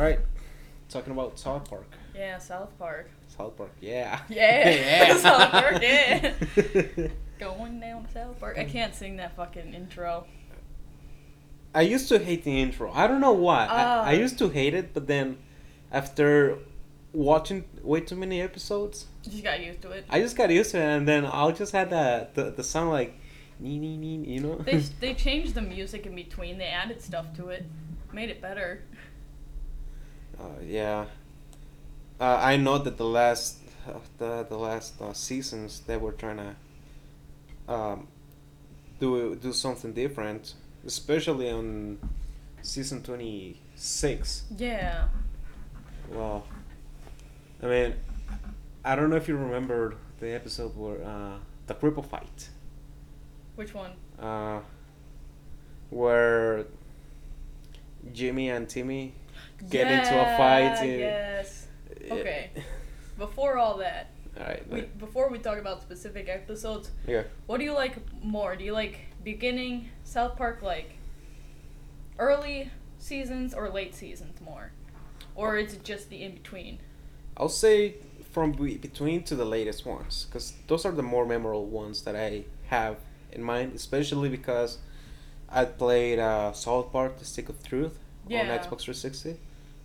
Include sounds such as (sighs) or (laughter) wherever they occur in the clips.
right. Talking about South Park. Yeah, South Park. South Park, yeah. Yeah, Yeah. (laughs) (laughs) South Park. Yeah. (laughs) Going down South Park. I can't sing that fucking intro. I used to hate the intro. I don't know why. I, I Ah. used to hate it, but then after watching way too many episodes, You just got used to it. I just got used to it, and then I'll just had that the the sound like, nee nee nee, you know. They they changed the music in between. They added stuff to it, made it better. Uh, yeah. Uh, I know that the last uh, the the last uh, seasons they were trying to um, do do something different, especially on season twenty six. Yeah. Well, I mean, I don't know if you remember the episode where uh, the cripple fight, Which one? uh, where Jimmy and Timmy get into a fight. Yeah, in- Yes. Okay. Before all that, All right. we, before we talk about specific episodes, Yeah. what do you like more? Do you like beginning South Park like early seasons or late seasons more? Or is it just the in between? I'll say from be- between to the latest ones, because those are the more memorable ones that I have in mind, especially because I played uh, South Park: The Stick of Truth Yeah. on Xbox 360.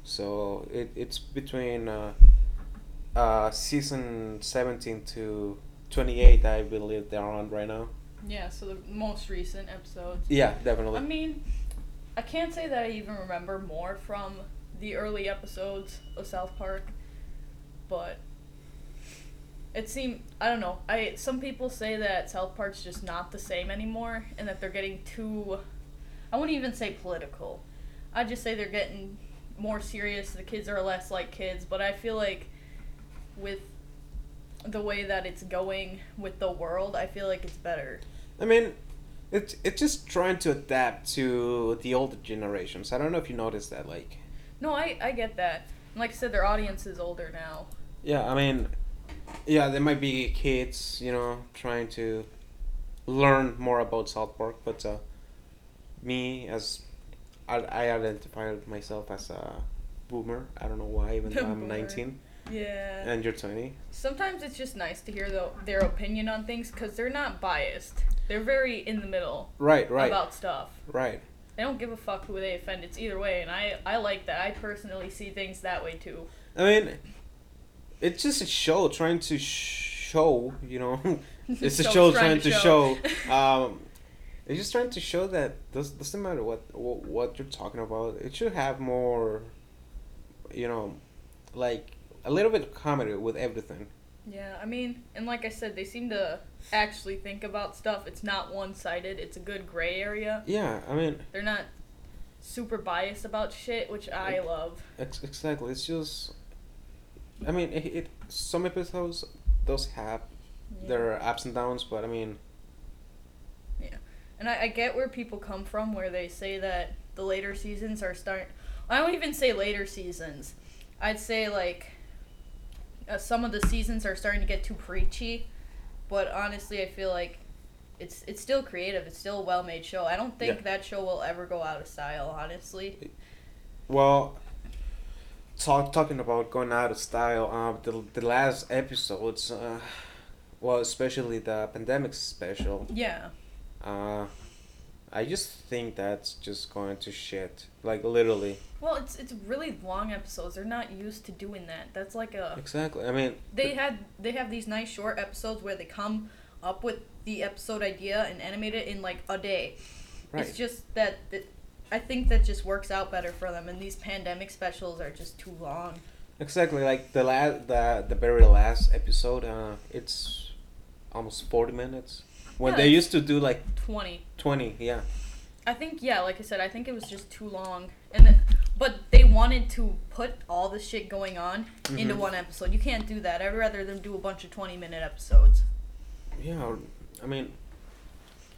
So it, it's between uh, uh, season 17 to 28, I believe they're on right now. Yeah, so the most recent episodes. Yeah, definitely. I mean, I can't say that I even remember more from the early episodes of South Park, but it seemed I don't know. I some people say that South Park's just not the same anymore, and that they're getting too. I wouldn't even say political. I'd just say they're getting more serious. The kids are less like kids, but I feel like with the way that it's going with the world, I feel like it's better. I mean, it's it's just trying to adapt to the older generations. I don't know if you noticed that, like. No, I, I get that. Like I said, their audience is older now. Yeah, I mean, yeah, there might be kids, you know, trying to learn more about South Park, but uh, me, as I, I identify myself as a boomer. I don't know why, even (laughs) though I'm Boomer. 19 Yeah. and you're 20. Sometimes it's just nice to hear the, their opinion on things because they're not biased. They're very in the middle Right, right, about stuff. right. They don't give a fuck who they offend. It's either way, and I, I like that. I personally see things that way too. I mean, it's just a show trying to show, you know, (laughs) (laughs) it's a show trying trying to to show. show. um, it's just trying to show that does doesn't matter what, what what you're talking about. It should have more, you know, like a little bit of comedy with everything. Yeah, I mean, and like I said, they seem to actually think about stuff. It's not one sided, it's a good gray area. Yeah, I mean, They're not super biased about shit, which I love. ex- exactly. It's just, I mean, it, it some episodes does have Yeah. their ups and downs, but I mean, And I, I get where people come from, where they say that the later seasons are start. I don't even say later seasons. I'd say like uh, some of the seasons are starting to get too preachy, but honestly, I feel like it's it's still creative. It's still a well made show. I don't think Yeah. that show will ever go out of style. Honestly, Well, talk, talking about going out of style, uh, the, the last episodes, uh, well, especially the pandemic special, yeah, uh, I just think that's just going to shit. Like, literally. Well, it's it's really long episodes. They're not used to doing that. That's like a Exactly. I mean, they had they have these nice short episodes where they come up with the episode idea and animate it in like a day. right. It's just that, that I think that just works out better for them. And these pandemic specials are just too long. Exactly. Like, the, la- the, the very last episode, uh, it's almost 40 minutes. When Yeah, they used to do like Twenty. 20, yeah. I think yeah, like I said, I think it was just too long. And then, but they wanted to put all the shit going on into Mhm. one episode. You can't do that. I'd rather them do a bunch of twenty minute episodes. Yeah, I mean,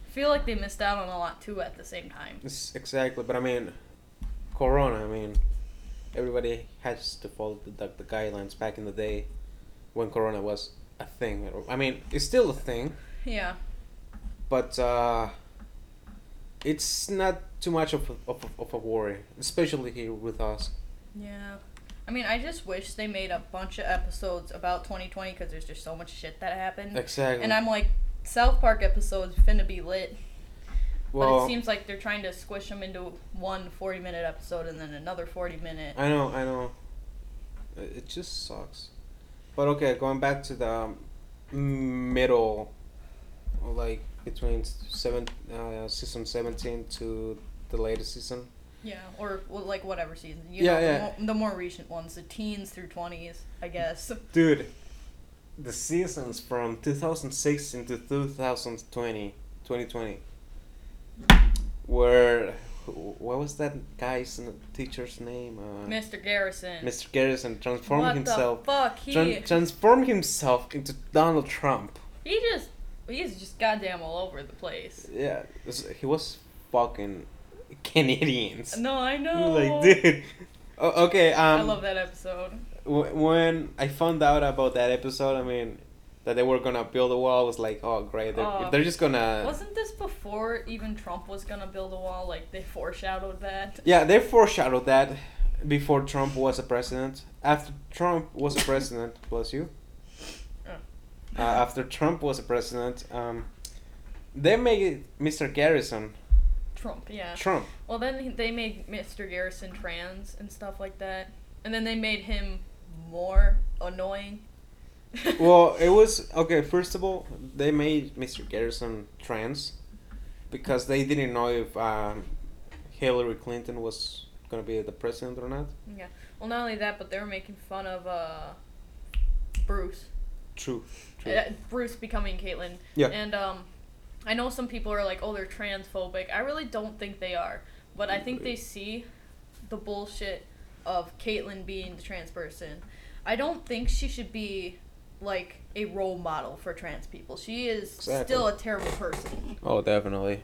I feel like they missed out on a lot too at the same time. Exactly, but I mean, Corona. I mean, everybody has to follow the, the, the guidelines back in the day when Corona was a thing. I mean, it's still a thing, Yeah. But uh, it's not too much of a, of, of a worry, especially here with us. Yeah. I mean, I just wish they made a bunch of episodes about 2020 because there's just so much shit that happened. Exactly. And I'm like, South Park episodes finna be lit. well, but it seems like they're trying to squish them into one 40 minute episode and then another 40 minute. I know, I know. It it just sucks. But okay, going back to the um, middle, like between seven, uh, season seventeen to the latest season. Yeah, or well, like whatever season. You Yeah, know, yeah. The, more, the more recent ones, the teens through 20s, I guess. (laughs) Dude, the seasons from 2006 to 2020, 2020, where what was that guy's teacher's name? Uh, Mr. Garrison. Mr. Garrison transformed what himself. the fuck? He Tran- transformed himself into Donald Trump. he just he's just goddamn all over the place. Yeah, this- he was fucking Canadians. No, I know. Like, dude. O- okay, um, I love that episode. w- when I found out about that episode, I mean, that they were gonna build a wall, I was like, oh great, they're, Oh. they're just gonna. Wasn't this before even Trump was gonna build a wall? Like they foreshadowed that. Yeah, they foreshadowed that before Trump was a president. After Trump was a president, (laughs) bless you. Uh, after Trump was a president, um, they made Mr. Garrison Trump, yeah. Trump. Well, then they made Mr. Garrison trans and stuff like that, and then they made him more annoying. (laughs) Well, it was okay. First of all, they made Mr. Garrison trans because they didn't know if um, Hillary Clinton was gonna be the president or not. yeah. Well, not only that, but they were making fun of uh, Bruce. True. True. Uh, Bruce becoming Caitlyn. Yeah. And um, I know some people are like, oh, they're transphobic. I really don't think they are, but I think they see the bullshit of Caitlyn being the trans person. I don't think she should be like a role model for trans people. She is Exactly. still a terrible person, Oh, definitely.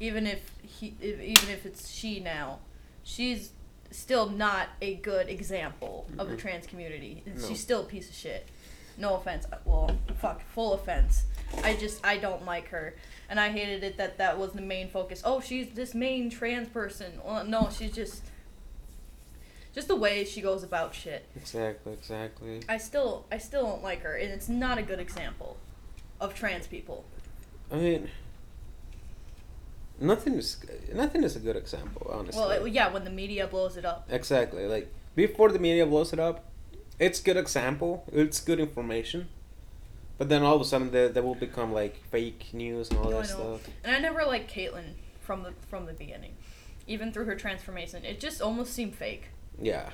even if he, if, even if it's she now. She's still not a good example of the trans community. No. She's still a piece of shit. No offense. Uh, well, fuck, full offense. I just I don't like her, and I hated it that that was the main focus. Oh, she's this main trans person. Well, no, she's just just the way she goes about shit. Exactly. Exactly. I still I still don't like her, and it's not a good example of trans people. I mean, nothing is nothing is a good example, honestly. Well, it, yeah, when the media blows it up. Exactly. Like before the media blows it up, it's good example. It's good information. But then all of a sudden, they, they will become like fake news and all No, that stuff. And I never liked Caitlyn from the from the beginning, even through her transformation. It just almost seemed fake. Yeah.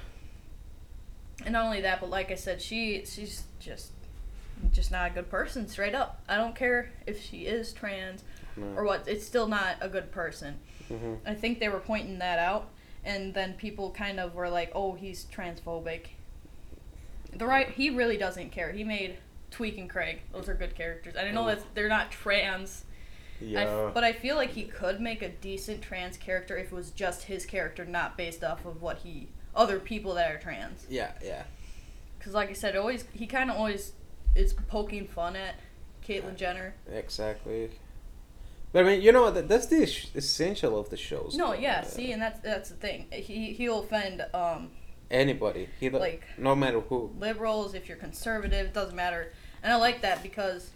And not only that, but like I said, she she's just just not a good person, straight up. I don't care if she is trans No. or what. It's still not a good person. hmm I think they were pointing that out, and then people kind of were like, "Oh, he's transphobic." The right, he really doesn't care. He made Tweek and Craig; those are good characters. I know that they're not trans, Yeah. f- but I feel like he could make a decent trans character if it was just his character, not based off of what he other people that are trans. yeah. Yeah. Because, like I said, always he kind of always is poking fun at Caitlyn Jenner. Exactly. But I mean, you know, that, that's the essential of the shows. No, though. yeah, Uh, see, and that's that's the thing. He he'll offend um Anybody. He like no matter who. liberals if you're conservative, it doesn't matter. And I like that because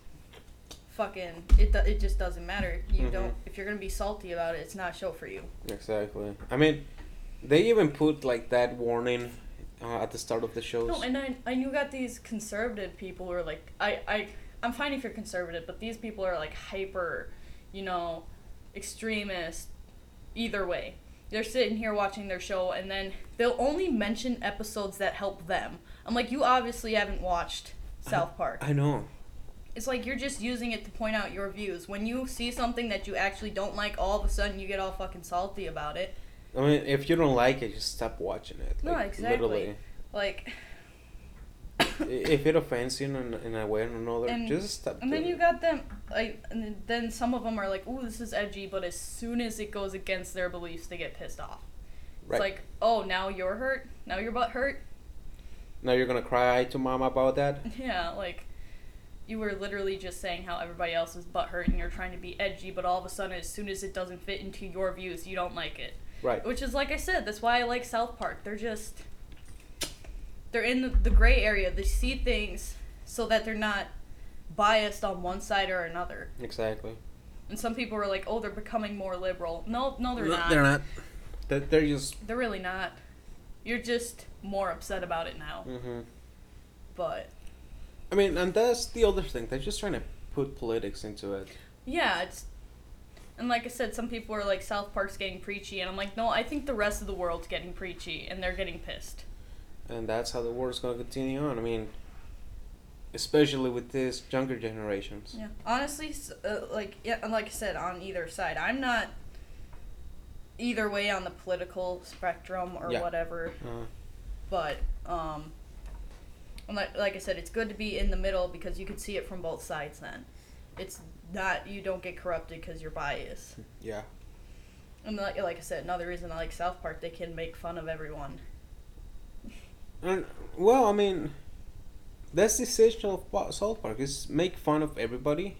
fucking it do- it just doesn't matter. You Mhm. don't if you're gonna be salty about it, it's not a show for you. Exactly. I mean, they even put like that warning uh, at the start of the shows. No, and I, and you got these conservative people who are like, I, I, I'm fine if you're conservative, but these people are like hyper, you know, extremist. Either way, they're sitting here watching their show, and then they'll only mention episodes that help them. I'm like, you obviously haven't watched South Park. I know. It's like you're just using it to point out your views. When you see something that you actually don't like, all of a sudden you get all fucking salty about it. I mean, if you don't like it, just stop watching it. No, exactly. Literally. Like, I- if it offends you in, in a way or another, And- just stop. And then you got them, like, and then some of them are like, "Ooh, this is edgy," but as soon as it goes against their beliefs, they get pissed off. Right. It's like, "Oh, now you're hurt. Now your butt hurt." now you're gonna cry to mom about that. (laughs) Yeah, like, you were literally just saying how everybody else is butt hurt, and you're trying to be edgy, but all of a sudden, as soon as it doesn't fit into your views, you don't like it. Right. Which is like I said, that's why I like South Park. They're just they're in the, the gray area. They see things so that they're not biased on one side or another. Exactly. And some people are like, "Oh, they're becoming more liberal." No, no, they're No, not. They're not. They're, they're just. They're really not. You're just more upset about it now. Mm-hmm. But I mean, and that's the other thing. They're just trying to put politics into it. yeah, it's and like I said, some people are like South Park's getting preachy, and I'm like, no, I think the rest of the world's getting preachy, and they're getting pissed. And that's how the war is going to continue on. I mean, especially with this younger generations. Yeah, honestly, uh, like yeah, and like I said, on either side, I'm not either way on the political spectrum or Yeah. whatever. Uh, But um, like like I said, it's good to be in the middle because you can see it from both sides. Then it's not you don't get corrupted because you're biased. yeah. And like, like I said, another reason I like South Park, they can make fun of everyone. And well, I mean, that's the essential of South Park is make fun of everybody.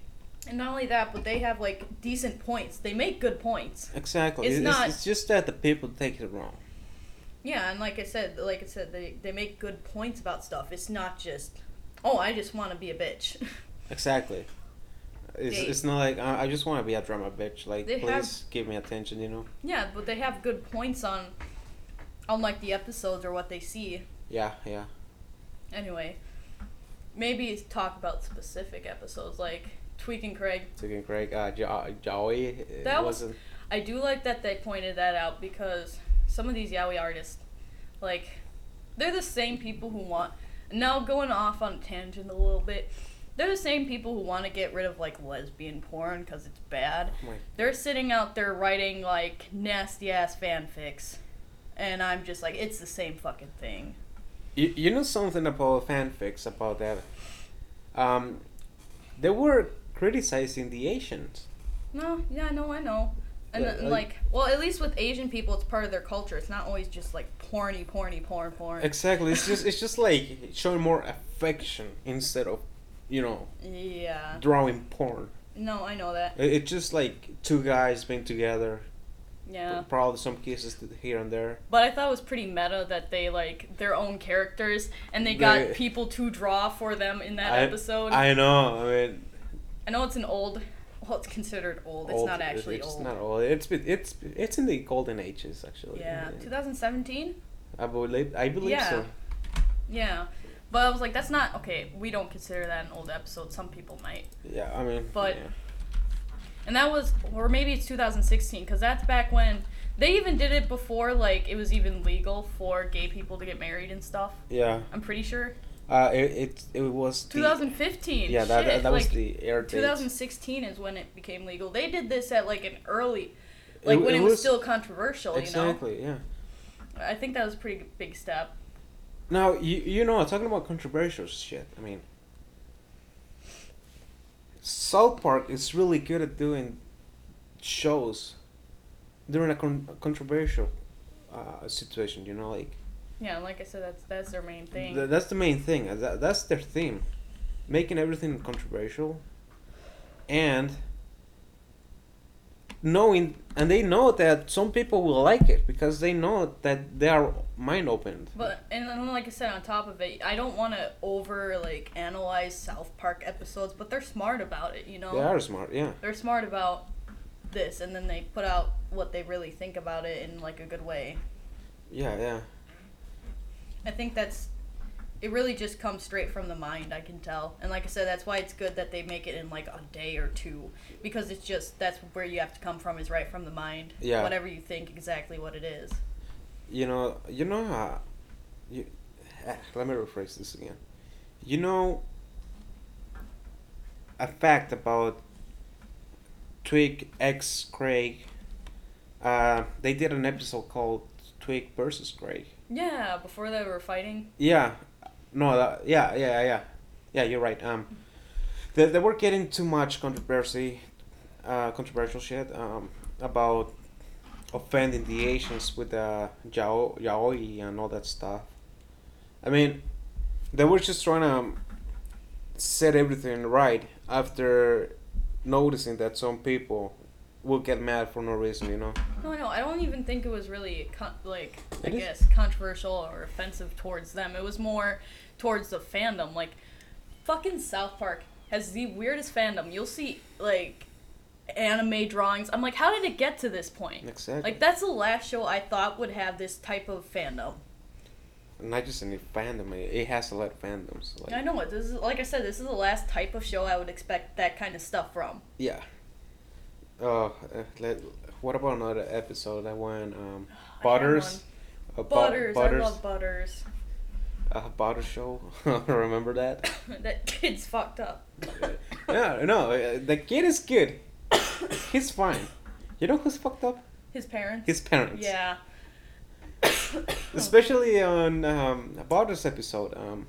And not only that, but they have like decent points. They make good points. Exactly. It's It's, not- it's just that the people take it wrong. Yeah, and like I said, like I said, they they make good points about stuff. It's not just, oh, I just want to be a bitch. (laughs) Exactly. It's, They- it's not like I, I just want to be a drama bitch. Like, please have- give me attention. You know. yeah, but they have good points on, on like the episodes or what they see. Yeah, yeah. Anyway, maybe talk about specific episodes like Tweek and Craig. Taking Craig, uh, jo- Joey. That was- wasn't. I do like that they pointed that out because some of these yaoi artists, like, they're the same people who want. Now going off on a tangent a little bit, they're the same people who want to get rid of like lesbian porn because it's bad. oh They're sitting out there writing like nasty ass fanfics, and I'm just like, it's the same fucking thing. You, you know something about fanfics about that? Um, they were criticizing the Asians. No, yeah, no, I know. And like- like, well, at least with Asian people, it's part of their culture. It's not always just like porny, porny, porn, porn. Exactly. It's just it's just like showing more affection instead of, you know, yeah. drawing porn. No, I know that. It, it's just like two guys being together. Yeah. Probably some kisses to- here and there. But I thought it was pretty meta that they like their own characters and they got They- people to draw for them in that I- episode. I, know. I mean, I know it's an old. Well, it's considered old. It's not actually it's old. It's not old. It's it's it's in the golden ages actually. yeah, 2017. I believe I believe Yeah. so. Yeah, but I was like, that's not okay. We don't consider that an old episode. Some people might. Yeah, I mean. But- yeah. And that was, or maybe it's 2016, because that's back when they even did it before, like, it was even legal for gay people to get married and stuff. Yeah. I'm pretty sure. Uh, it it, it was. the- 2015. yeah, that, Shit, that, was like, the air date. 2016 is when it became legal. They did this at, like, an early, like, It- when it was, was- still controversial, Exactly. You know? Exactly, yeah. I think that was a pretty big step. Now you you know talking about controversial shit. I mean, South Park is really good at doing shows during a, con- a controversial uh, situation. You know, like Yeah, like I said, that's that's their main thing. th- that's the main thing. uh, That, that's their theme, making everything controversial, and knowing and they know that some people will like it because they know that they are mind opened. But and then, like I said, on top of it, I don't want to over like analyze South Park episodes, but they're smart about it. You know, They are smart. Yeah. they're smart about this, and then they put out what they really think about it in like a good way. Yeah. Yeah. I think that's it. Really, just comes straight from the mind. I can tell, and like I said, that's why it's good that they make it in like a day or two, because it's just that's where you have to come from is right from the mind. Yeah. Whatever you think, exactly what it is. you know you know how you eh, let me rephrase this again you know a fact about Tweek x craig uh, they did an episode called Tweek versus craig Yeah, before they were fighting. yeah no that, yeah yeah yeah yeah you're right um they, they were getting too much controversy uh, controversial shit um, about offending the Asians with the yao, yaoi and all that stuff. I mean, they were just trying to set everything right after noticing that some people will get mad for no reason, you know. No, no, I don't even think it was really con- like I It is- guess controversial or offensive towards them. It was more towards the fandom. Like, fucking South Park has the weirdest fandom. You'll see like anime drawings. I'm like, how did it get to this point? Exactly. Like, that's the last show I thought would have this type of fandom. Not just any fandom, it it has a lot of fandoms. Like, I know it. This is like I said. This is the last type of show I would expect that kind of stuff from. Yeah. Oh, uh, let, what about another episode that went um, I Butters? Uh, one. Bu- Butters. Butters. I love Butters. Uh, Butter Show. (laughs) Remember that? (laughs) that kid's fucked up. (laughs) yeah, no, uh, the kid is good. (coughs) He's fine. You know who's fucked up? His parents. His parents. Yeah. (coughs) Especially on um, Butters episode, um,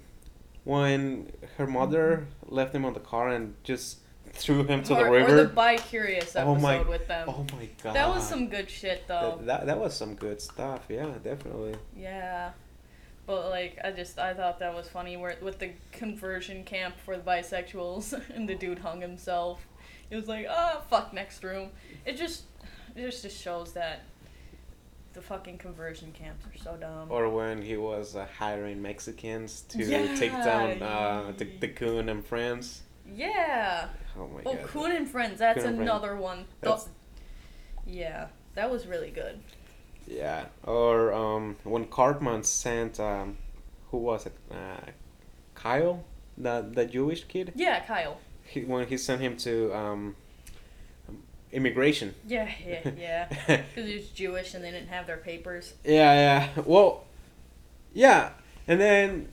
when her mother left him on the car and just threw him to or, the river. Or the Bi Curious episode Oh my- with them. oh my god. that was some good shit though. That, that, that was some good stuff. Yeah, definitely. Yeah. But like I just I thought that was funny where with the conversion camp for the bisexuals (laughs) and the dude hung himself. It was like, ah, fuck next room. It just it just, just shows that the fucking conversion camps are so dumb. Or when he was uh, hiring Mexicans to Yeah. take down uh, the, the Coon and friends. yeah. Oh my Oh, god. Coon and Friends, that's Coon and Friends. another one. That's- Th- yeah, that was really good. Yeah. Or um, when Cartman sent, um, who was it? Uh, Kyle? The, the Jewish kid? Yeah, Kyle. He, when he sent him to um, immigration. Yeah, (laughs) yeah, yeah. (laughs) Because he was Jewish and they didn't have their papers. Yeah, yeah. Well, yeah. And then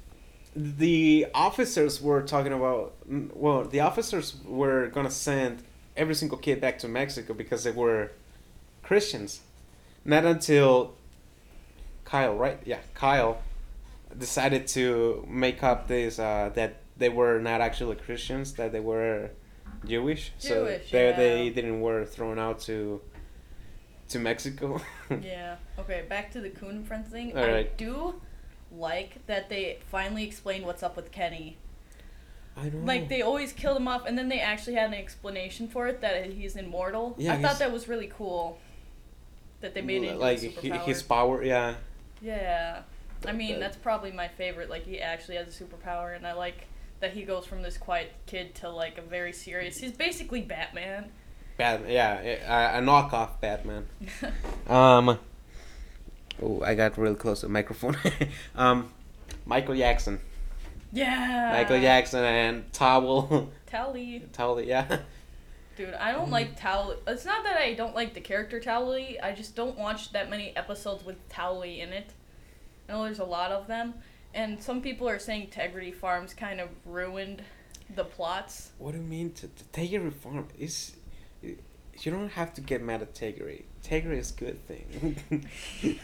the officers were talking about. Well, the officers were gonna send every single kid back to Mexico because they were Christians. Not until Kyle, right? Yeah, Kyle decided to make up this uh, that they were not actually Christians, that they were Jewish. so Jewish, they yeah. they didn't were thrown out to to Mexico. (laughs) yeah. Okay, back to the Coon and Friends thing. All I do like that they finally explained what's up with Kenny. I know. Like they always killed him off, and then they actually had an explanation for it that he's immortal. Yeah, I thought that was really cool. That they made it into like his power, yeah. Yeah. I mean, that's probably my favorite. Like, he actually has a superpower, and I like that he goes from this quiet kid to, like, a very serious. He's basically Batman. Batman, yeah, a knockoff Batman. (laughs) Um. Oh, I got real close to the microphone. (laughs) um, Michael Jackson. yeah. Michael Jackson and Towel. (laughs) Tally. Towel, yeah. Dude, I don't like Tally. It's not that I don't like the character Tally. I just don't watch that many episodes with Tally in it. I know there's a lot of them. And some people are saying Integrity Farms kind of ruined the plots. What do you mean to, to Tegridy Farm? Is you don't have to get mad at Tegridy. Tegridy is a good thing. (laughs)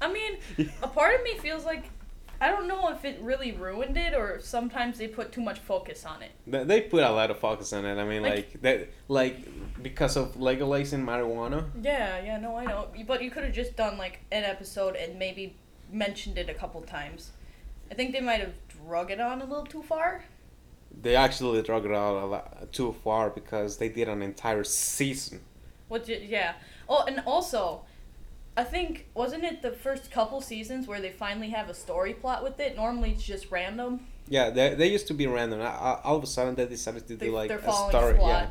I mean, a part of me feels like I don't know if it really ruined it or sometimes they put too much focus on it. They- they put a lot of focus on it. I mean, Like- like, that, like because of legalizing marijuana. Yeah, yeah, no, I know. But you could have just done like an episode and maybe mentioned it a couple times. I think they might have drug it on a little too far. They actually drug it out a lot too far because they did an entire season. What? Did, yeah. Oh, and also, I think wasn't it the first couple seasons where they finally have a story plot with it? Normally it's just random. Yeah, they, they used to be random. Uh, uh, All of a sudden, they decided to They, do like a story. plot.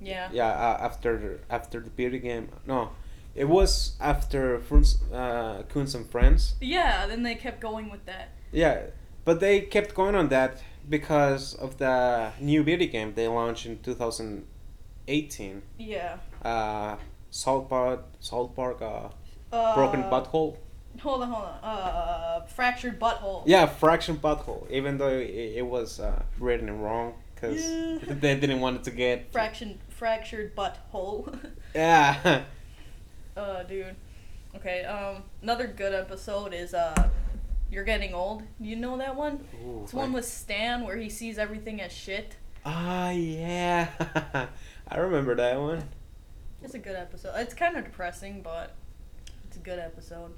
Yeah, Yeah. yeah. Uh, after after the beauty game, no, it was after Fruns, uh, Coons and Friends. Yeah. Then they kept going with that. Yeah, but they kept going on that because of the new beauty game they launched in 2018. Yeah. Uh, Salt Park, Salt Park, uh, Uh, Broken Butthole. Hold on, hold on. Uh, fractured butthole. Yeah, Fraction Butthole. Even though it, it was uh, written wrong because Yeah. (laughs) they didn't want it to get. Fraction, fractured butthole. (laughs) Yeah. (laughs) uh, dude. Okay. Um, another good episode is uh, you're getting old. You know that one? Ooh, It's one with Stan where he sees everything as shit. Ah, yeah. I remember that one. It's a good episode. It's kind of depressing, but it's a good episode.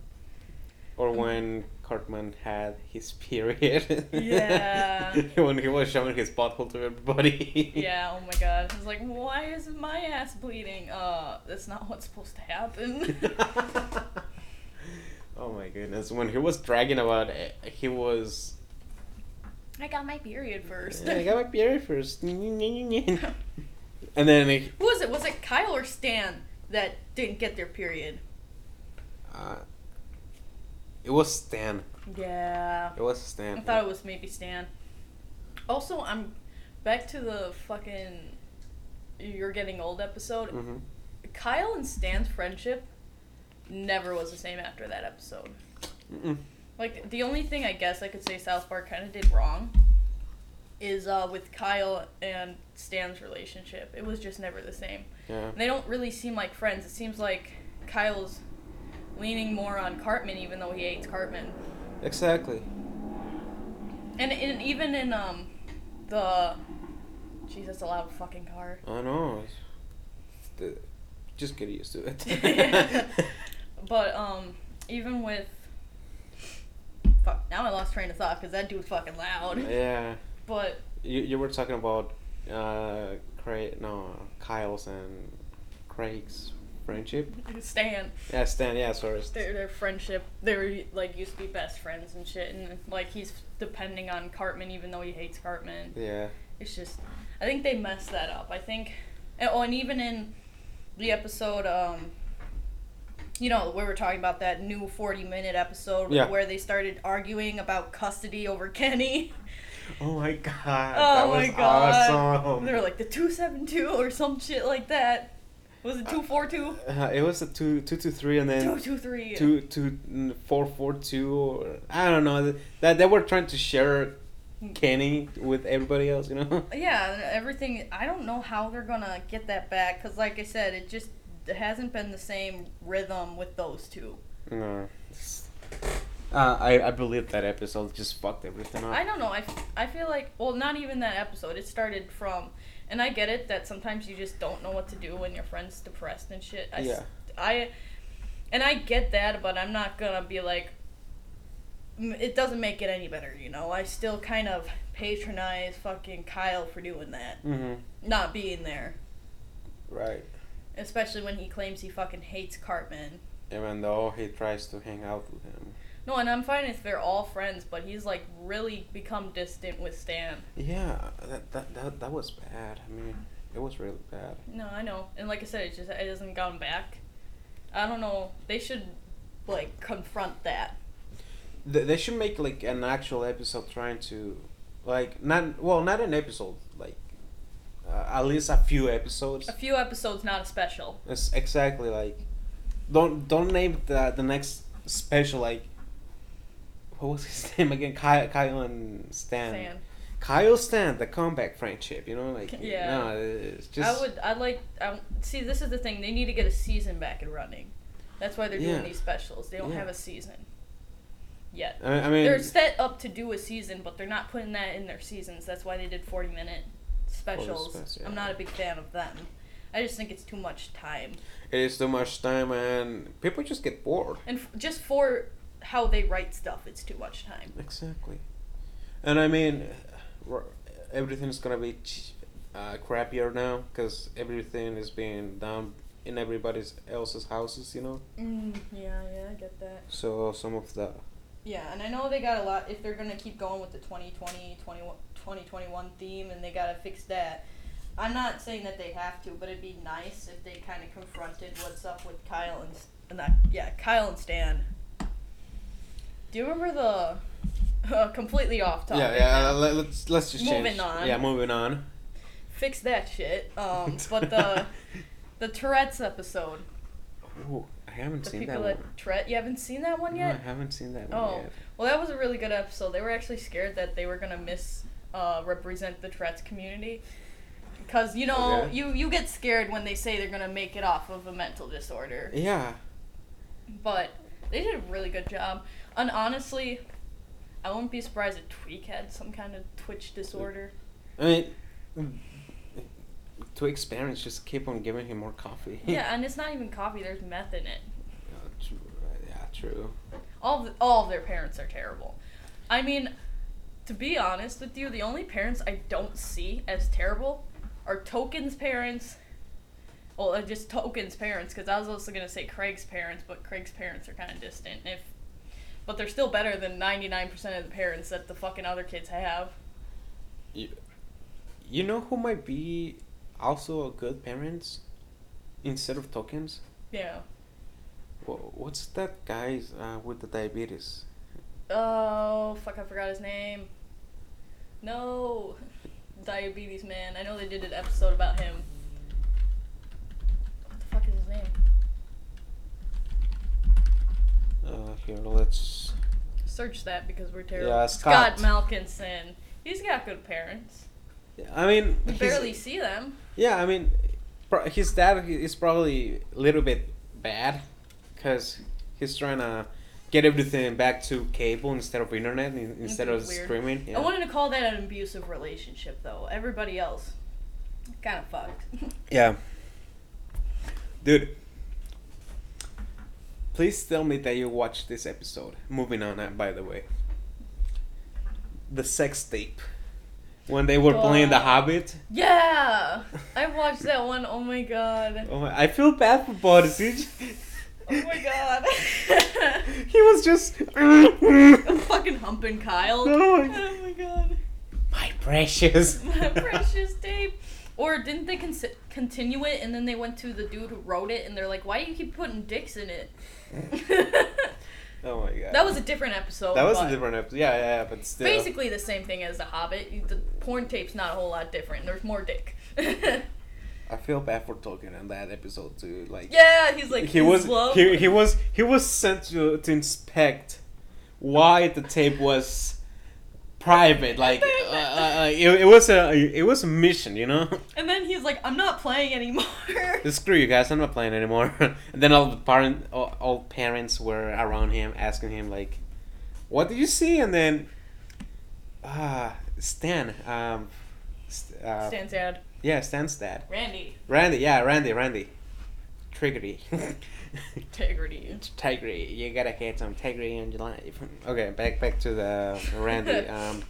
or when Cartman had his (laughs) period. Yeah. (laughs) when he was showing his butthole to everybody. (laughs) Yeah, oh my god. I was like, why is my ass bleeding? Uh, that's not what's supposed to happen. oh my goodness! When he was bragging about it, he was. I got my period first. I got my period first. And then he, Who was it? Was it Kyle or Stan that didn't get their period? uh, it was Stan. Yeah. It was Stan. I thought it was maybe Stan. Also, I'm back to the fucking You're Getting Old episode. hmm Kyle and Stan's friendship never was the same after that episode. Mm-mm. Like the only thing I guess I could say South Park kind of did wrong is uh, with Kyle and Stan's relationship. It was just never the same. Yeah. And they don't really seem like friends. It seems like Kyle's leaning more on Cartman, even though he hates Cartman. Exactly. And, and even in um the, Jesus, a loud fucking car. I know. The, just get used to it. (laughs) But um, even with, fuck, now I lost train of thought because that dude's fucking loud. yeah. But You, you were talking about uh Craig no Kyle's and Craig's friendship. Stan. Yeah, Stan. Yeah, sorry. their their friendship they were like used to be best friends and shit and like he's depending on Cartman even though he hates Cartman. Yeah. It's just I think they messed that up. I think and, oh and even in the episode um you know, we were talking about that new 40 minute episode Yeah. where they started arguing about custody over Kenny. (laughs) Oh my god. Oh that my was god. awesome. They were like the 272 or some shit like that. Was it 242? Uh, it was a two two two three and then 223. two two mm, four four two or I don't know that they were trying to share Kenny with everybody else, you know. (laughs) Yeah, everything. I don't know how they're gonna get that back because, like I said, it just it hasn't been the same rhythm with those two. No. Uh, I I believe that episode just fucked everything up. I don't know. I, f- I feel like well, not even that episode. It started from, and I get it that sometimes you just don't know what to do when your friend's depressed and shit. I, s- Yeah. I, and I get that, but I'm not gonna be like. It doesn't make it any better, you know. I still kind of patronize fucking Kyle for doing that, Mm-hmm. not being there, Right. especially when he claims he fucking hates Cartman. Even though he tries to hang out with him. No, and I'm fine if they're all friends, but he's like really become distant with Stan. Yeah, that that that, that was bad. I mean, it was really bad. No, I know, and like I said, it just it hasn't gone back. I don't know. They should like confront that. They, they should make like an actual episode trying to, like not well not an episode like, uh, at least a few episodes. A few episodes, not a special. It's exactly like, don't don't name the the next special like. Oh, what was his (laughs) name again? Kyle, Kyle and Stan. Stan. Kyle Stan, the comeback friendship. You know, like (laughs) Yeah. No, it's just. I would. I'd like. I see. This is the thing. They need to get a season back and running. That's why they're Yeah. doing these specials. They don't Yeah. have a season yet. I, I mean, they're set up to do a season, but they're not putting that in their seasons. That's why they did forty minute specials. spec- I'm not a big fan of them. I just think it's too much time, it is too much time, and people just get bored. and f- just for how they write stuff, it's too much time. Exactly. And I mean, everything's gonna be ch- uh, crappier now because everything is being done in everybody's else's houses, you know. Mm, yeah, yeah, I get that. So some of the Yeah, and I know they got a lot. If they're gonna keep going with the 2020, 21 2021 theme, and they gotta fix that. I'm not saying that they have to, but it'd be nice if they kind of confronted what's up with Kyle and and that. Yeah, Kyle and Stan. Do you remember the? (laughs) Uh, completely off topic. yeah yeah. now. Let, let's let's just Moving change. on. Yeah, moving on. Fix that shit. Um, (laughs) but the the Tourette's episode. Ooh, I haven't The seen that one. Tourette. You haven't seen that one No, yet? I haven't seen that one Oh, yet. well, that was a really good episode. They were actually scared that they were gonna miss uh, represent the Tourette's community, because you know Okay. you you get scared when they say they're gonna make it off of a mental disorder, Yeah. but they did a really good job. And honestly, I wouldn't be surprised if Tweek had some kind of Twitch disorder. I mean, to experience, just keep on giving him more coffee. yeah, (laughs) and it's not even coffee. There's meth in it. Yeah, true. Yeah, true. All of, all of their parents are terrible. I mean, to be honest with you, the only parents I don't see as terrible are Token's parents. Well, uh, just Token's parents, because I was also gonna say Craig's parents, but Craig's parents are kind of distant. If, but they're still better than ninety nine percent of the parents that the fucking other kids have. You, you know who might be also a good parents instead of tokens? Yeah. Wha- What's that guy's uh, with the diabetes? Oh fuck! I forgot his name. No, diabetes man. I know they did an episode about him. What the fuck is his name? Uh, here, let's. Search that because we're terrible. Yeah, Scott. Malkinson. He's got good parents. I mean, We barely see them. Yeah, I mean, his dad is probably a little bit bad, cause he's trying to get everything back to cable instead of internet instead of weird. streaming. Yeah. I wanted to call that an abusive relationship, though. Everybody else, kind of fucked. (laughs) Yeah. Dude. Please tell me that you watched this episode. Moving on, uh, by the way. The sex tape. When they were playing The. Hobbit. yeah, I watched that one. Oh my god. Oh my, I feel bad for Boris. He, Oh my god. (laughs) he was just. Fucking humping Kyle. No. Oh my god. My precious. (laughs) My precious tape. Or didn't they con- continue it and then they went to the dude who wrote it and they're like, why do you keep putting dicks in it? (laughs) Oh my god. that was a different episode. That was a different episode. Yeah, yeah, yeah, but still. Basically the same thing as The Hobbit. You- The porn tape's not a whole lot different. There's more dick. (laughs) I feel bad for Tolkien in that episode too. Like. yeah, he's like, he was he, he was he was sent to to inspect why the tape was private like uh, uh, it, it was a it was a mission you know (laughs) and then he's like, I'm not playing anymore. (laughs) screw you guys i'm not playing anymore (laughs) and then all the parent all, all parents were around him asking him like what did you see and then ah stan um st- uh, Stan's dad. yeah stan's dad Randy. randy yeah randy randy triggery Integrity. integrity. You gotta get some integrity in your life. Okay, back back to the Randy. (laughs) Um,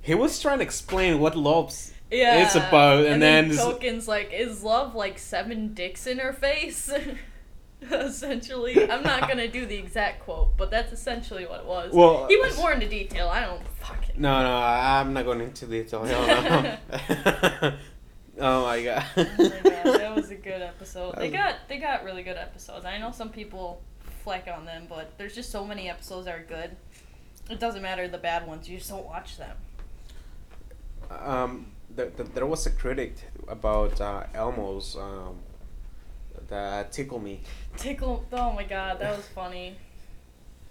he was trying to explain what love's Yeah. it's about, and, then, s- Token's like, is love like seven dicks in her face? (laughs) essentially, I'm not gonna do the exact quote, but that's essentially what it was. Well, he went more into detail. I don't fucking. no, no, I'm not going into detail. Hell no. (laughs) oh my god. Oh my god, that was a good (laughs) episode. They got they got really good episodes. I know some people fleck on them, but there's just so many episodes that are good. It doesn't matter the bad ones. You just don't watch them. um, there, was a critic about uh, Elmo's um, the tickle me. Tickle. Oh my god, that was funny.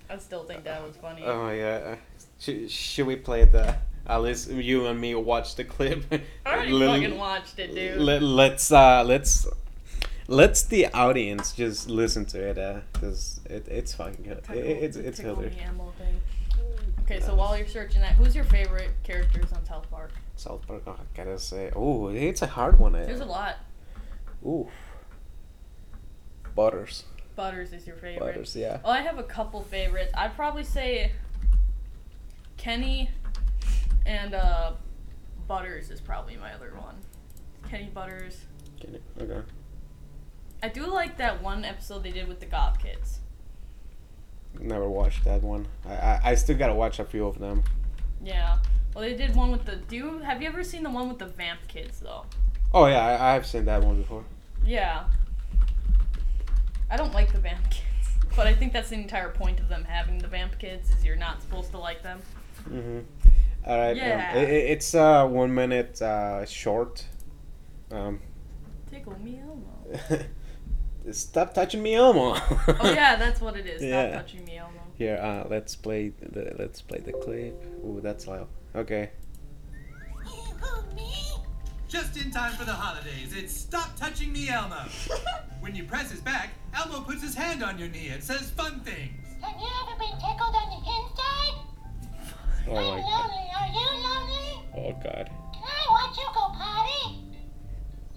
I still think that was funny. (laughs) Oh my god. Should, should we play the? Alice, you and me watch the clip. I already (laughs) Lil- fucking watched it, dude. Let, let's uh let's let's the audience just listen to it uh because it, it's fucking good Tickle- it, it's it's tickle hilarious thing. Okay, so while you're searching that, who's your favorite characters on South Park? south park oh, i gotta say oh it's a hard one There's a uh, lot. ooh butters Butters is your favorite. butters yeah Oh, I have a couple favorites. I'd probably say Kenny and uh, Butters is probably my other one. Kenny Butters. You- okay I do like that one episode they did with the Goth Kids. never watched that one I, I i still gotta watch a few of them Yeah. Well, they did one with the. Do you have you ever seen the one with the Vamp Kids though? oh yeah i, I've seen that one before Yeah. I don't like the Vamp (laughs) Kids, but I think that's the entire point of them having the Vamp Kids is you're not supposed to like them. mm-hmm all right Yeah. um, it, it- it's uh one minute uh short um Tickle me Elmo. (laughs) Stop touching me, Elmo. Oh yeah, that's what it is. Stop Yeah. touching me, Elmo. Here, uh, let's play the let's play the clip. Ooh, that's loud. Okay. Just in time for the holidays, it's Stop Touching Me, Elmo. (laughs) when you press his back, Elmo puts his hand on your knee and says fun things. Have you ever been tickled on the inside? Oh I'm my god. Are you lonely? Oh god. Can I watch you go potty?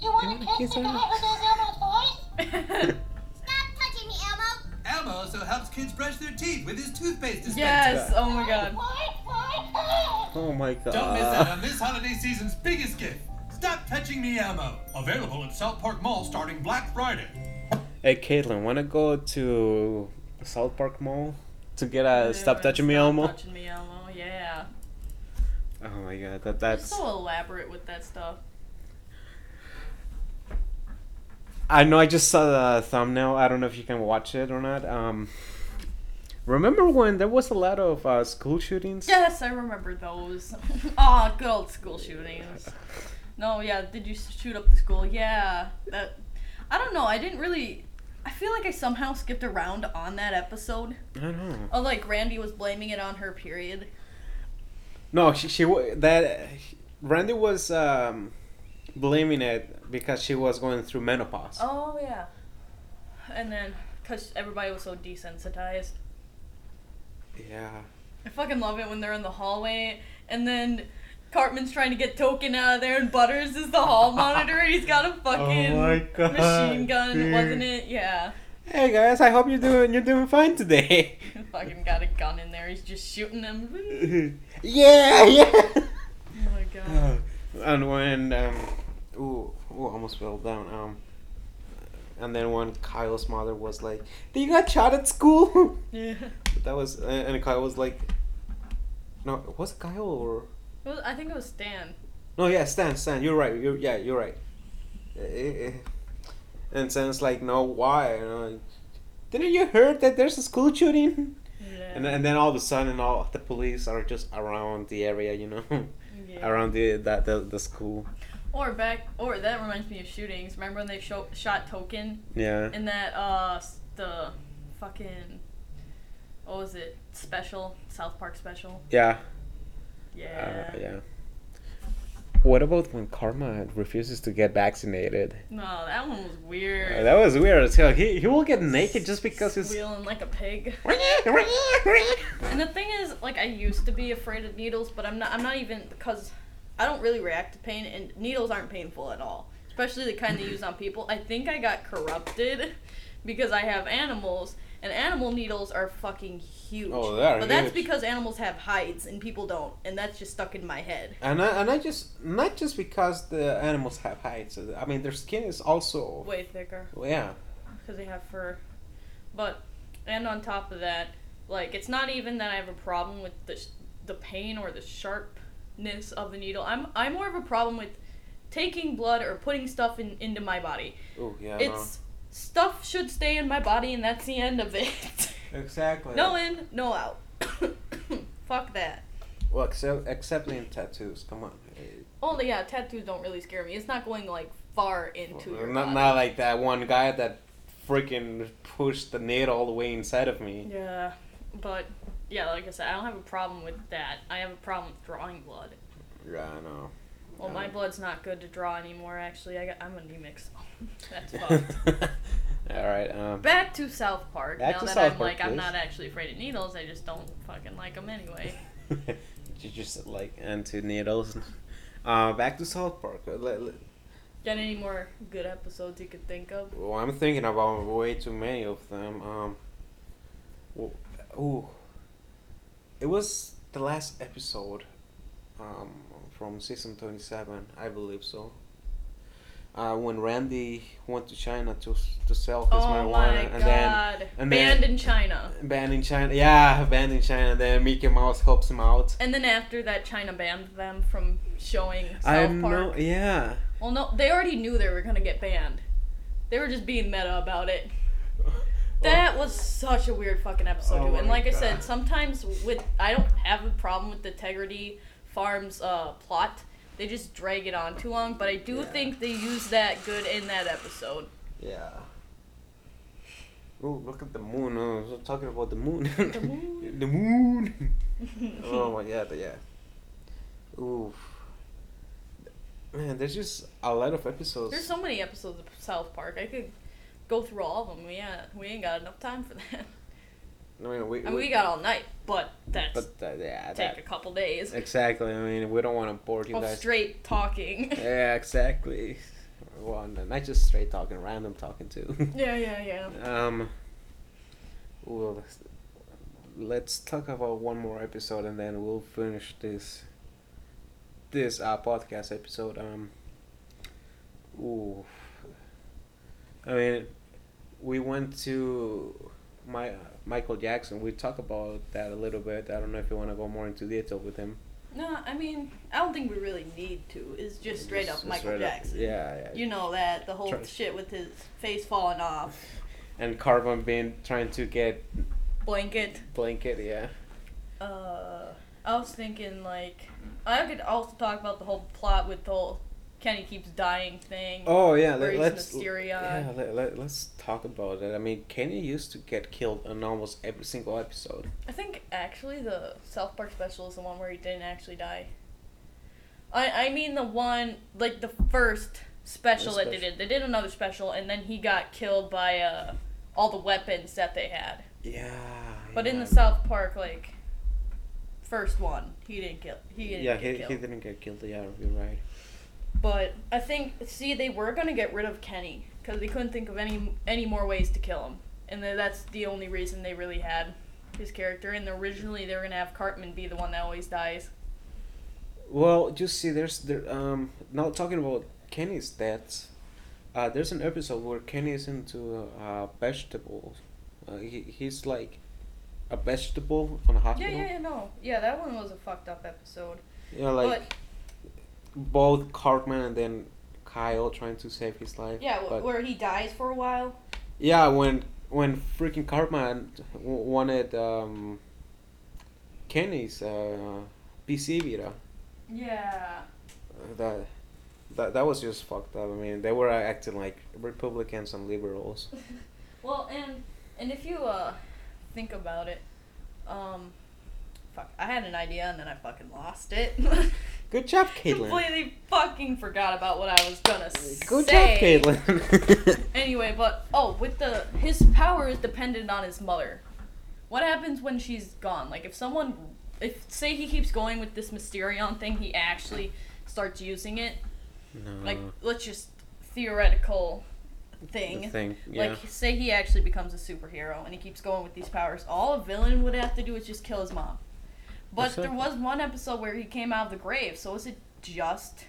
You want wanna kiss kiss the guy who does Elmo's voice? (laughs) Stop touching me, Elmo. Elmo also helps kids brush their teeth with his toothpaste dispenser. Yes. Oh my god. What? What? Oh. Oh my god. Don't miss out on this holiday season's biggest gift. Stop touching me, Elmo. Available at South Park Mall starting Black Friday. Hey Caitlin, wanna go to South Park Mall to get a Yeah, Stop Touching Me Elmo? Touching me, Elmo. Oh my god, that They're that's. so elaborate with that stuff. I know I just saw the thumbnail. I don't know if you can watch it or not. Um, remember when there was a lot of uh, school shootings? Yes, I remember those. Aw, (laughs) good old school shootings. No, yeah, did you shoot up the school? Yeah. That I don't know. I didn't really I feel like I somehow skipped around on that episode. I don't know. Oh, like Randy was blaming it on her period. No, she she that Randy was um, blaming it because she was going through menopause. Oh yeah. And then cuz everybody was so desensitized. Yeah. I fucking love it when they're in the hallway and then Cartman's trying to get Token out of there and Butters is the hall monitor and he's got a (laughs) fucking Oh God, machine gun, dude. wasn't it? Yeah. Hey guys, I hope you're doing you're doing fine today. (laughs) fucking got a gun in there. He's just shooting them. (laughs) yeah, yeah. Oh my god. (sighs) and when um, ooh, ooh, almost fell down. Um, and then when Kyle's mother was like, "Do you got shot at school?" (laughs) Yeah. that was and Kyle was like, "No, it was it Kyle or?" Was, I think it was Stan. No, yeah, Stan, Stan, you're right. You're, yeah, you're right. Eh, eh. And Stan's like, no, why? You know, Didn't you heard that there's a school shooting? Yeah. And, and then all of a sudden, all the police are just around the area, you know, yeah. (laughs) around the that the, the school. Or back, or that reminds me of shootings. Remember when they show, shot Token Yeah. in that uh the fucking what was it special South Park special? Yeah. Yeah. Uh, yeah. What about when Karma refuses to get vaccinated? No, that one was weird. Uh, that was weird as hell. He, he will get naked just because he's. Squealing like a pig. (laughs) And the thing is, like, I used to be afraid of needles, but I'm not. I'm not even because I don't really react to pain, and needles aren't painful at all, especially the kind they use on people. I think I got corrupted (laughs) because I have animals, and animal needles are fucking huge. Oh, they are But that's huge. because animals have hides and people don't, and that's just stuck in my head. And I, and I just not just because the animals have hides. I mean their skin is also Way thicker yeah. because they have fur. But and on top of that, like it's not even that I have a problem with the the pain or the sharpness of the needle. I'm I'm more of a problem with taking blood or putting stuff in into my body. Oh yeah. It's stuff should stay in my body and that's the end of it. exactly. no in, no out. (coughs) Fuck that. Well, except except in tattoos. Come on. Oh yeah, tattoos don't really scare me. It's not going like far into your not body. not like that one guy that freaking pushed the needle all the way inside of me. Yeah, but yeah, like I said, I don't have a problem with that. I have a problem with drawing blood. Yeah, I know. Well, my Um, blood's not good to draw anymore. Actually, I got I'm anemic. So (laughs) that's fucked. (laughs) all right. Um. Back to South Park. Back now to that South I'm Park, like I'm not actually afraid of needles. I just don't fucking like them anyway. (laughs) you just like into needles. Uh, back to South Park. Uh, Got any more good episodes you could think of? Well, I'm thinking about way too many of them. Um, well, ooh, it was the last episode, um, from season twenty-seven, I believe so. Uh, when Randy went to China to to sell his oh marijuana, my and then god! and Banned then- in China. banned in China. Yeah, banned in China. Then Mickey Mouse helps him out. And then after that, China banned them from showing South I Park. know. Yeah. Well, no, they already knew they were gonna get banned. They were just being meta about it. (laughs) That was such a weird fucking episode, Oh. And like I said, sometimes with I don't have a problem with the Tegridy Farms uh, plot. They just drag it on too long, but I do Yeah. think they use that good in that episode. Yeah. Oh, look at the moon. Oh, we're talking about the moon. The (laughs) moon. the moon. (laughs) oh my god, yeah. Ooh. Man, there's just a lot of episodes. There's so many episodes of South Park. I could go through all of them. We yeah, we ain't got enough time for that. I mean, we, I mean, we got all night, but that's But uh, yeah, take a couple days exactly. I mean, we don't want to bore you of guys. straight talking. (laughs) Yeah, exactly. Well, no, not just straight talking, random talking too. (laughs) yeah, yeah, yeah. Um. Well, let's talk about one more episode and then we'll finish this this uh, podcast episode. Um, ooh, I mean, we went to my Michael Jackson. We talk about that a little bit. I don't know if you want to go more into detail with him. No, I mean, I don't think we really need to. It's just straight up Michael straight up- Jackson. yeah, yeah. You know that the whole shit with his face falling off, and Cartman being trying to get blanket. blanket. Yeah. Uh, I was thinking like I could also talk about the whole plot with the whole Kenny keeps dying thing. Oh yeah, let, Mysterion. yeah let, let, let's talk about it. I mean, Kenny used to get killed in almost every single episode. I think actually the South Park special is the one where he didn't actually die. I I mean the one like the first special The that they did. They did another special and then he got killed by uh all the weapons that they had. Yeah. But in the South Park like first one, he didn't kill. He didn't yeah, get he, killed. he didn't get killed. Yeah, you're right. But I think see they were gonna get rid of Kenny because they couldn't think of any any more ways to kill him, and that's the only reason they really had his character. And originally they were gonna have Cartman be the one that always dies. Well, just see, there's there um now talking about Kenny's death. Uh, there's an episode where Kenny is into uh, vegetables. Uh, he he's like a vegetable on a Yeah, yeah, yeah, no, yeah, that one was a fucked up episode. Yeah, like but both Cartman and then Kyle trying to save his life. yeah, but- where he dies for a while. Yeah, when when freaking Cartman w- wanted um, Kenny's uh, PS Vita, Yeah. uh, that that that was just fucked up. I mean, they were acting like Republicans and liberals. (laughs) Well, and and if you uh think about it, um, fuck, I had an idea and then I fucking lost it. (laughs) Good job, Caitlin. Completely fucking forgot about what I was gonna say. Good job, Caitlin. (laughs) Anyway, but oh, with the his power is dependent on his mother. What happens when she's gone? Like if someone, if say he keeps going with this Mysterion thing, he actually starts using it. no. Like let's just theoretical thing. the thing, yeah. Like say he actually becomes a superhero and he keeps going with these powers. All a villain would have to do is just kill his mom. But there was one episode where he came out of the grave. So is it just?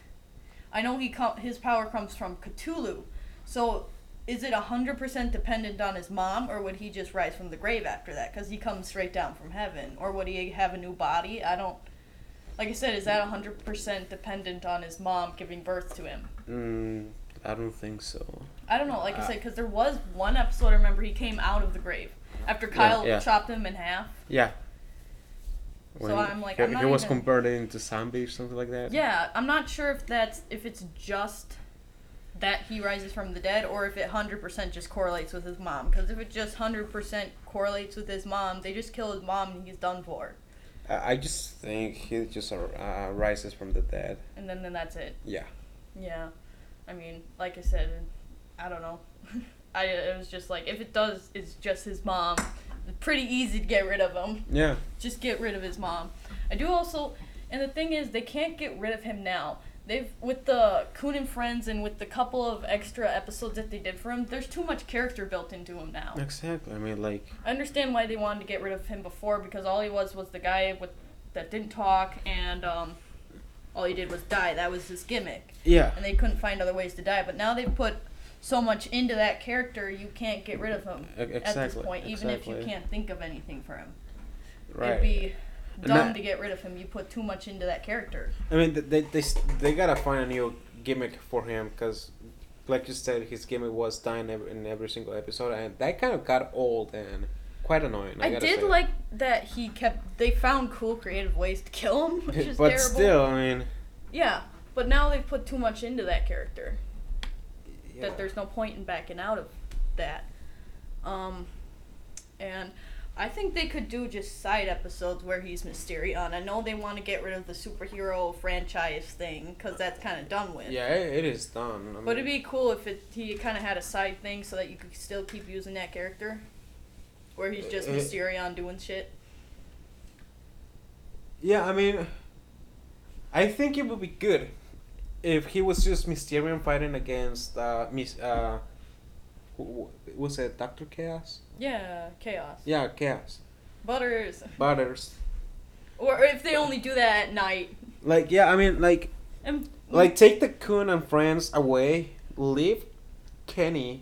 I know he com- his power comes from Cthulhu. So is it hundred percent dependent on his mom, or would he just rise from the grave after that? Because he comes straight down from heaven, or would he have a new body? I don't. Like I said, is that hundred percent dependent on his mom giving birth to him? mm, I don't think so. I don't know. Like I Uh, said, because there was one episode. I remember he came out of the grave after Kyle yeah. chopped him in half. Yeah. So I'm like, he, I'm not he was even- converted into zombie or something like that. Yeah, I'm not sure if that's if it's just that he rises from the dead or if it 100% just correlates with his mom. Because if it just 100% correlates with his mom, they just kill his mom and he's done for. I I just think he just uh, rises from the dead. And then, then that's it. Yeah. Yeah. I mean, like I said, I don't know. (laughs) I it was just like if it does, it's just his mom. Pretty easy to get rid of him. Yeah. just get rid of his mom. I do also, and the thing is, they can't get rid of him now. They've with the Coon and Friends and with the couple of extra episodes that they did for him. There's too much character built into him now. Exactly. I mean, like, I understand why they wanted to get rid of him before because all he was was the guy with that didn't talk and um, all he did was die. That was his gimmick, yeah. and they couldn't find other ways to die. But now they've put so much into that character, you can't get rid of him E- at this point, even if you can't think of anything for him. Right. It'd be dumb that- to get rid of him. You put too much into that character. I mean, th- they they they gotta find a new gimmick for him because, like you said, his gimmick was dying every, in every single episode, and that kind of got old and quite annoying. I, I, did say. like that he kept. They found cool, creative ways to kill him, which (laughs) is but terrible. still, I mean, yeah, but now they've put too much into that character yeah. that there's no point in backing out of that. Um, and I think they could do just side episodes where he's Mysterion. I know they want to get rid of the superhero franchise thing because that's kind of done with. yeah, it, it is done. I But it'd be cool if it he kind of had a side thing so that you could still keep using that character, where he's just Uh, Mysterion doing shit. Yeah, I mean, I think it would be good if he was just Mysterion fighting against uh, Miss uh, who, who- was it Doctor Chaos? Yeah, chaos. Yeah, Chaos. Butters. Butters. Or if they only do that at night. Like yeah, I mean like And like take the Coon and friends away. Leave Kenny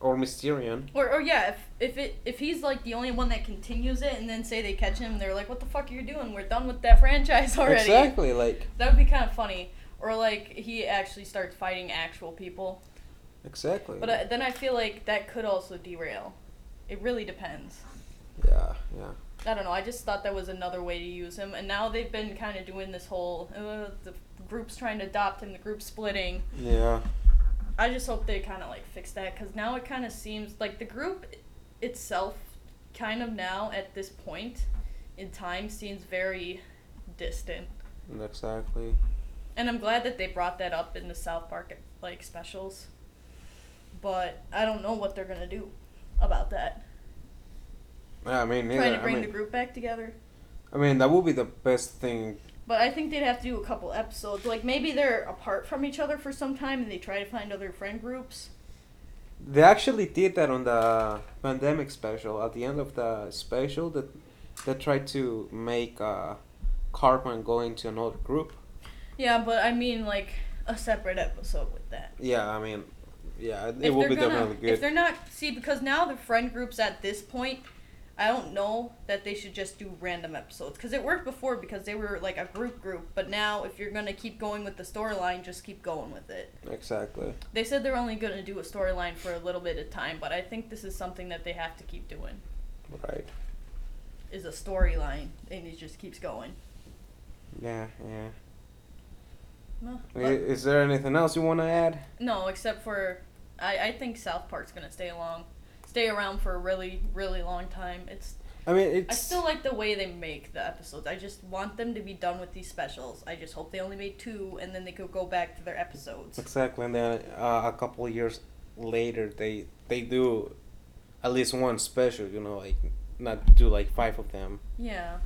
or Mysterion. Or, or yeah, if if it if he's like the only one that continues it, and then say they catch him, they're like, "What the fuck are you doing? We're done with that (laughs) franchise already." Exactly. Like That would be kind of funny. Or like he actually starts fighting actual people. exactly. But uh, then I feel like that could also derail. It really depends. yeah, yeah. I don't know. I just thought that was another way to use him, and now they've been kind of doing this whole uh, the group's trying to adopt him, the group's splitting. Yeah. I just hope they kind of like fix that because now it kind of seems like the group itself, kind of now at this point in time, seems very distant. Exactly. And I'm glad that they brought that up in the South Park like specials. But I don't know what they're gonna do about that. Yeah, I mean, Trying neither, to bring I mean, the group back together. I mean, that would be the best thing. But I think they'd have to do a couple episodes. Like maybe they're apart from each other for some time and they try to find other friend groups. They actually did that on the pandemic special. At the end of the special, that they tried to make uh, Cartman go into another group. Yeah, but I mean like a separate episode with that. Yeah, I mean, yeah, it if will be gonna, definitely If they're not, see, because now the friend groups at this point, I don't know that they should just do random episodes. Because it worked before because they were like a group group. But now, if you're gonna keep going with the storyline, just keep going with it. Exactly. They said they're only gonna do a storyline for a little bit of time, but I think this is something that they have to keep doing. Right. Is a storyline, and it just keeps going. Yeah, yeah. No, Is there anything else you want to add? no, except for, I, I think South Park's gonna stay along, stay around for a really, really long time. It's I mean, it's I still like the way they make the episodes. I just want them to be done with these specials. I just hope they only made two, and then they could go back to their episodes. exactly. And then uh, a couple of years later, they they do at least one special. You know, like not do like five of them. Yeah.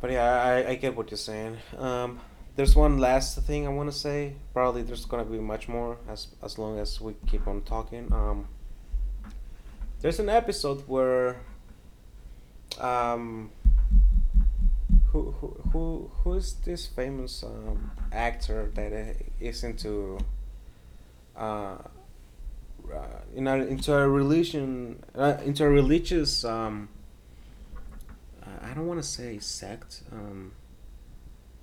But yeah, I, I get what you're saying. Um, there's one last thing I want to say. Probably there's gonna be much more as as long as we keep on talking. Um, there's an episode where um, who who who who is this famous um, actor that uh, into uh, uh, in a, into a religion uh, into a religious um, I don't want to say sect. Um,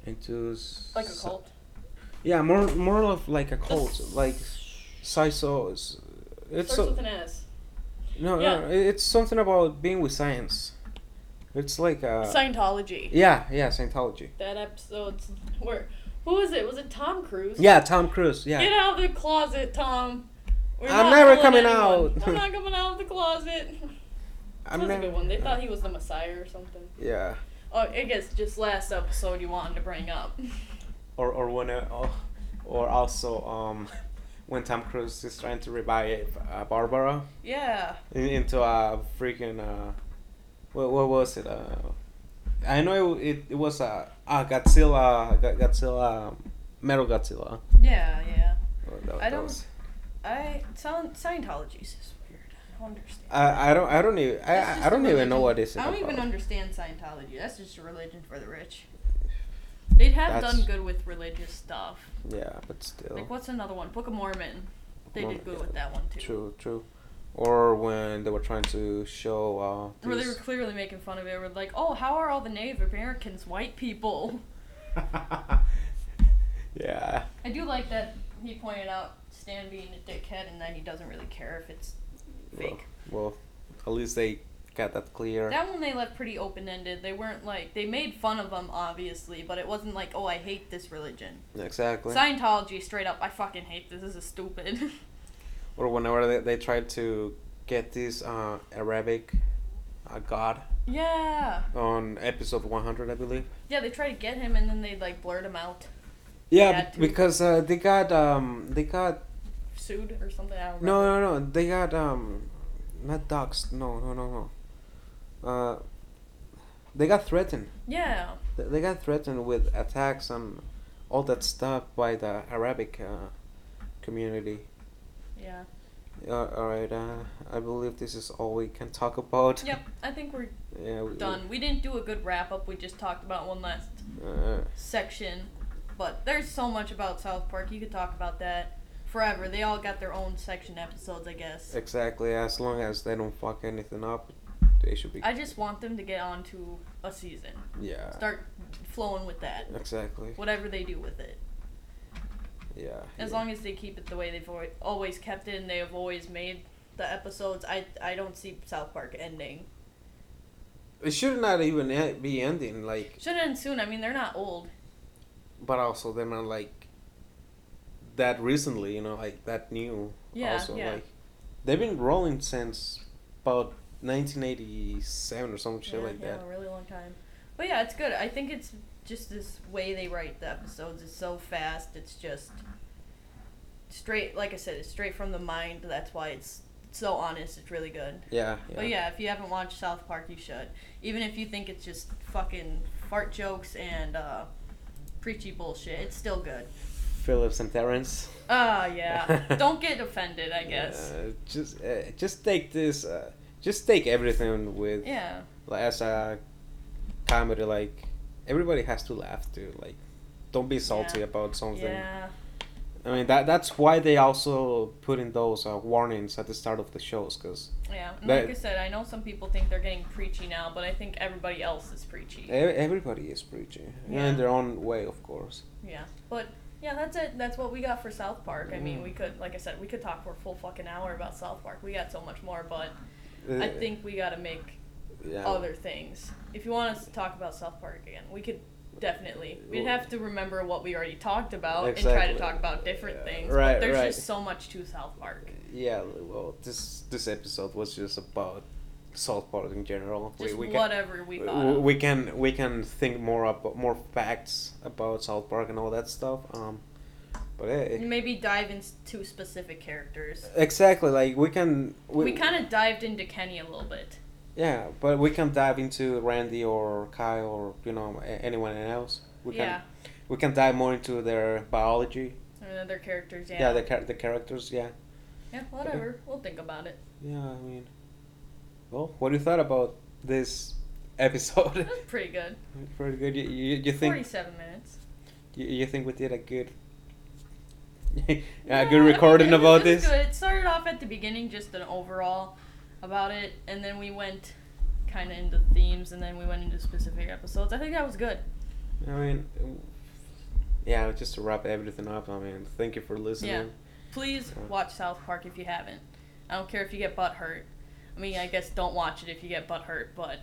into Like a cult. Yeah, more more of like a cult, s- like Sciso. It's Starts so, with an S. no, yeah. no, it's something about being with science. It's like uh, Scientology. yeah, yeah, Scientology. That episode's where. Who was it? Was it Tom Cruise? Yeah, Tom Cruise. Yeah, Get out of the closet, Tom. We're I'm not never fooling coming anyone. out. I'm not (laughs) coming out of the closet. I'm that was a never- good one. They thought he was the Messiah or something. Yeah, Oh, I guess just last episode you wanted to bring up. (laughs) or or when uh, or, or also um when Tom Cruise is trying to revive uh, Barbara yeah. in, into a freaking uh what what was it uh I know it it, it was a uh, Godzilla Godzilla Metal Godzilla. Yeah, yeah. Oh, that- I that don't- was- I Scient- Scientology is just weird. I don't understand. I, I don't I don't even I, I don't even know what is I don't even understand Scientology. That's just a religion for the rich. They'd have That's- done good with religious stuff. Yeah, but still. Like what's another one? Book of Mormon. They Mormon, did good yeah. with that one too. True, true. Or when they were trying to show uh Where they were these- clearly making fun of it. Were like, oh, how are all the Native Americans white people? (laughs) (laughs) yeah. I do like that he pointed out Stan being a dickhead and that he doesn't really care if it's fake. Well, well, at least they got that clear. That one they left pretty open ended. They weren't like they made fun of them obviously, but it wasn't like oh I hate this religion. Exactly. Scientology straight up I fucking hate this. This is stupid. (laughs) or whenever they, they tried to get this uh, Arabic uh, god yeah. on episode 100, I believe. Yeah, they tried to get him and then they like blurred him out, Yeah, because uh, they got um they got sued or something. I don't no no no they got um not doxed no no no no uh they got threatened Yeah. Th- they got threatened with attacks and all that stuff by the Arabic uh, community Yeah. Uh, all right. Uh, I believe this is all we can talk about. Yep, I think we're (laughs) Yeah. We, done. We didn't do a good wrap up. We just talked about one last Uh, section, but there's so much about South Park. You could talk about that forever. They all got their own section episodes, I guess. exactly. As long as they don't fuck anything up, they should be. I just want them to get on to a season. yeah. Start flowing with that. Exactly. Whatever they do with it. Yeah. As yeah. long as they keep it the way they've always kept it and they have always made the episodes, I, I don't see South Park ending. It should not even be ending like, Should end soon. I mean, they're not old. but also they're not like that recently. You know, like that new. Yeah, Also, yeah. like they've been rolling since about 1987 or some shit yeah, like yeah, that. a really long time. But yeah, it's good. I think it's just this way they write the episodes is so fast. It's just straight. Like I said, it's straight from the mind. That's why it's so honest. It's really good. Yeah. Yeah. But yeah, if you haven't watched South Park, you should. Even if you think it's just fucking fart jokes and uh, preachy bullshit, it's still good. Phillips and Terrance. Ah, yeah. (laughs) Don't get offended, I guess. Uh, just uh, just take this. Uh, just take everything with Yeah. like, as a comedy. Like everybody has to laugh too. Like don't be salty Yeah. about something. Yeah. I mean that that's why they also put in those uh, warnings at the start of the shows because Yeah. That- like I said, I know some people think they're getting preachy now, but I think everybody else is preachy. everybody is preachy Yeah. in their own way, of course. Yeah. But yeah, that's it. That's what we got for South Park. I mean, Mm. we could, like I said, we could talk for a full fucking hour about South Park. We got so much more, but I Uh, think we got to make yeah. other things. If you want us to talk about South Park again, we could definitely. We'd have to remember what we already talked about and try to talk about different Yeah, things. right, but there's right. just so much to South Park. Yeah, well, this this episode was just about South Park in general. Just we, we whatever we can, thought. we, of. we can we can think more about more facts about South Park and all that stuff. Um, but hey, Maybe dive into specific characters. exactly like we can We, kind of dived into Kenny a little bit. yeah, but we can dive into Randy or Kyle or you know anyone else. We can yeah. we can dive more into their biology. And their characters, yeah. Yeah, the the characters. Yeah, yeah, whatever. We'll think about it. yeah. I mean, well, what do you thought about this episode? That's (laughs) pretty good. Pretty good. You, you, you think 47 minutes. you, you think we did a good (laughs) a Yeah, good I mean, recording about this? Good. It started off at the beginning, just an overall about it, and then we went kind of into themes, and then we went into specific episodes. I think that was good. I mean, yeah. Just to wrap everything up. I mean, thank you for listening. Yeah. Please uh, watch South Park if you haven't. I don't care if you get butt hurt. I mean, I guess don't watch it if you get butt hurt, but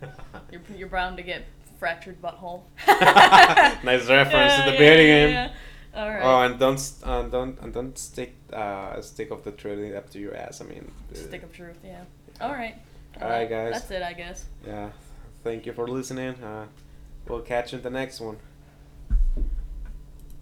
(laughs) you're you're bound to get fractured butthole. (laughs) nice reference to the video game. All right. Oh, and don't uh, don't and don't stick uh stick of the truth up to your ass. I mean, uh, Stick of truth, yeah. All right. All right, guys. That's it, I guess. yeah. Thank you for listening. Uh, we'll catch you in the next one.